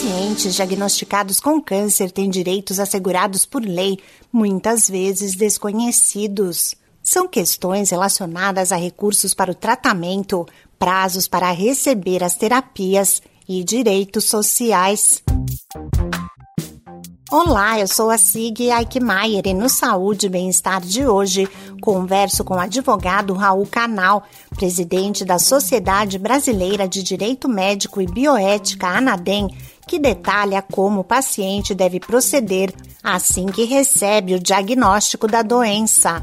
pacientes diagnosticados com câncer têm direitos assegurados por lei, muitas vezes desconhecidos. São questões relacionadas a recursos para o tratamento, prazos para receber as terapias e direitos sociais. Olá, eu sou a Sig Eichmeier e no Saúde e Bem-Estar de hoje converso com o advogado Raul Canal, presidente da Sociedade Brasileira de Direito Médico e Bioética, ANADEM, que detalha como o paciente deve proceder assim que recebe o diagnóstico da doença.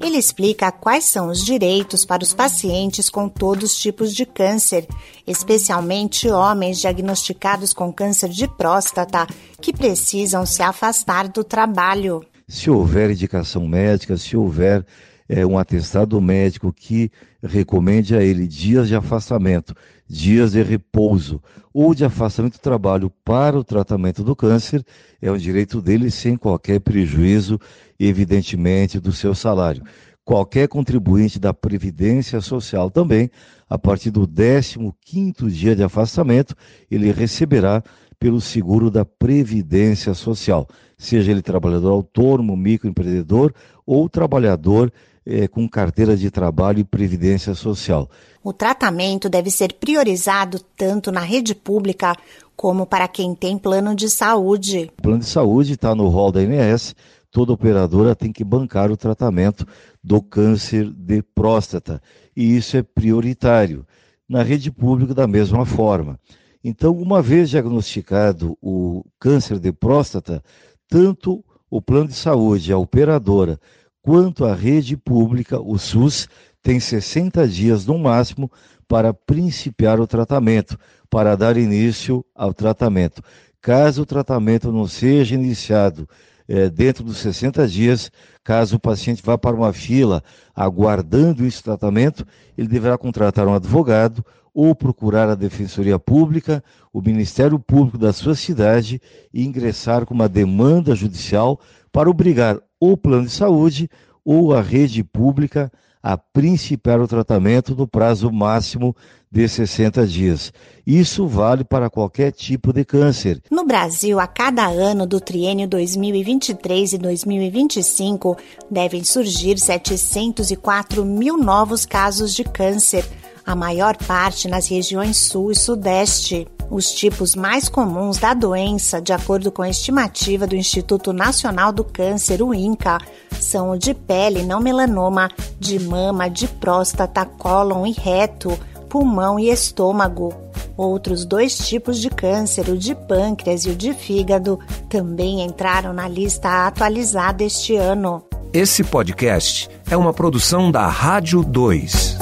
Ele explica quais são os direitos para os pacientes com todos os tipos de câncer, especialmente homens diagnosticados com câncer de próstata, que precisam se afastar do trabalho. Se houver indicação médica, se houver é, um atestado médico que recomende a ele dias de afastamento, dias de repouso ou de afastamento do trabalho para o tratamento do câncer, é um direito dele sem qualquer prejuízo, evidentemente, do seu salário. Qualquer contribuinte da Previdência Social também, a partir do 15º dia de afastamento, ele receberá pelo seguro da Previdência Social, seja ele trabalhador autônomo, microempreendedor ou trabalhador é, com carteira de trabalho e previdência social. O tratamento deve ser priorizado tanto na rede pública como para quem tem plano de saúde. O plano de saúde está no rol da INS, toda operadora tem que bancar o tratamento do câncer de próstata, e isso é prioritário. Na rede pública, da mesma forma. Então, uma vez diagnosticado o câncer de próstata, tanto o plano de saúde, a operadora, quanto a rede pública, o SUS, tem 60 dias no máximo para principiar o tratamento, para dar início ao tratamento. Caso o tratamento não seja iniciado é, dentro dos 60 dias, caso o paciente vá para uma fila aguardando esse tratamento, ele deverá contratar um advogado ou procurar a Defensoria Pública, o Ministério Público da sua cidade e ingressar com uma demanda judicial para obrigar o plano de saúde ou a rede pública a principiar o tratamento no prazo máximo de 60 dias. Isso vale para qualquer tipo de câncer. No Brasil, a cada ano do triênio 2023 e 2025, devem surgir 704 mil novos casos de câncer, a maior parte nas regiões Sul e Sudeste. Os tipos mais comuns da doença, de acordo com a estimativa do Instituto Nacional do Câncer, o INCA, são o de pele não melanoma, de mama, de próstata, cólon e reto, pulmão e estômago. Outros dois tipos de câncer, o de pâncreas e o de fígado, também entraram na lista atualizada este ano. Esse podcast é uma produção da Rádio 2.